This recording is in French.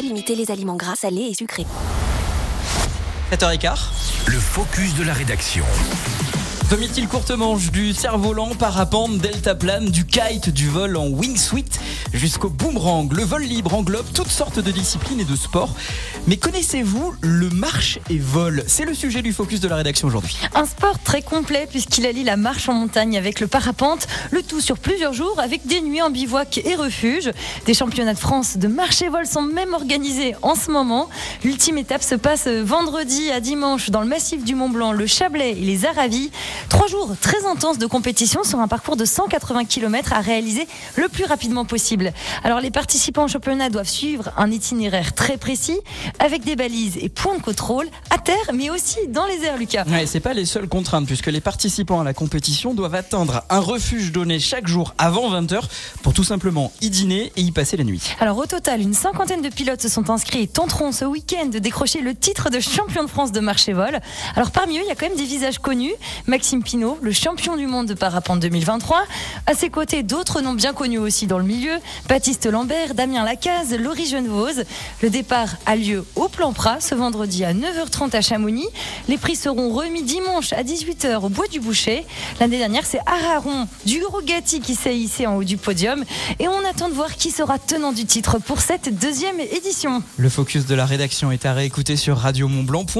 Limiter les aliments gras, salés et sucrés. 7h15. Le focus de la rédaction. Domitil courte manche, du cerf-volant, parapente, deltaplane, du kite, du vol en wingsuit jusqu'au boomerang? Le vol libre englobe toutes sortes de disciplines et de sports. Mais connaissez-vous le marche et vol? C'est le sujet du focus de la rédaction aujourd'hui. Un sport très complet puisqu'il allie la marche en montagne avec le parapente, le tout sur plusieurs jours avec des nuits en bivouac et refuge. Des championnats de France de marche et vol sont même organisés en ce moment. L'ultime étape se passe vendredi à dimanche dans le massif du Mont Blanc, le Chablais et les Aravis. Trois jours très intenses de compétition sur un parcours de 180 km à réaliser le plus rapidement possible. Alors les participants au championnat doivent suivre un itinéraire très précis avec des balises et points de contrôle à terre mais aussi dans les airs Lucas. Ouais, c'est pas les seules contraintes puisque les participants à la compétition doivent atteindre un refuge donné chaque jour avant 20h pour tout simplement y dîner et y passer la nuit. Alors au total, une cinquantaine de pilotes se sont inscrits et tenteront ce week-end de décrocher le titre de champion de France de marche et vol. Alors parmi eux, il y a quand même des visages connus. Maxime Pinot, le champion du monde de parapente 2023. À ses côtés, d'autres noms bien connus aussi dans le milieu. Baptiste Lambert, Damien Lacaze, Laurie Genevose. Le départ a lieu au Plan Prat ce vendredi à 9h30 à Chamonix. Les prix seront remis dimanche à 18h au Bois du Boucher. L'année dernière, c'est Araron du Rogati qui s'est hissé en haut du podium. Et on attend de voir qui sera tenant du titre pour cette deuxième édition. Le focus de la rédaction est à réécouter sur radiomontblanc.fr.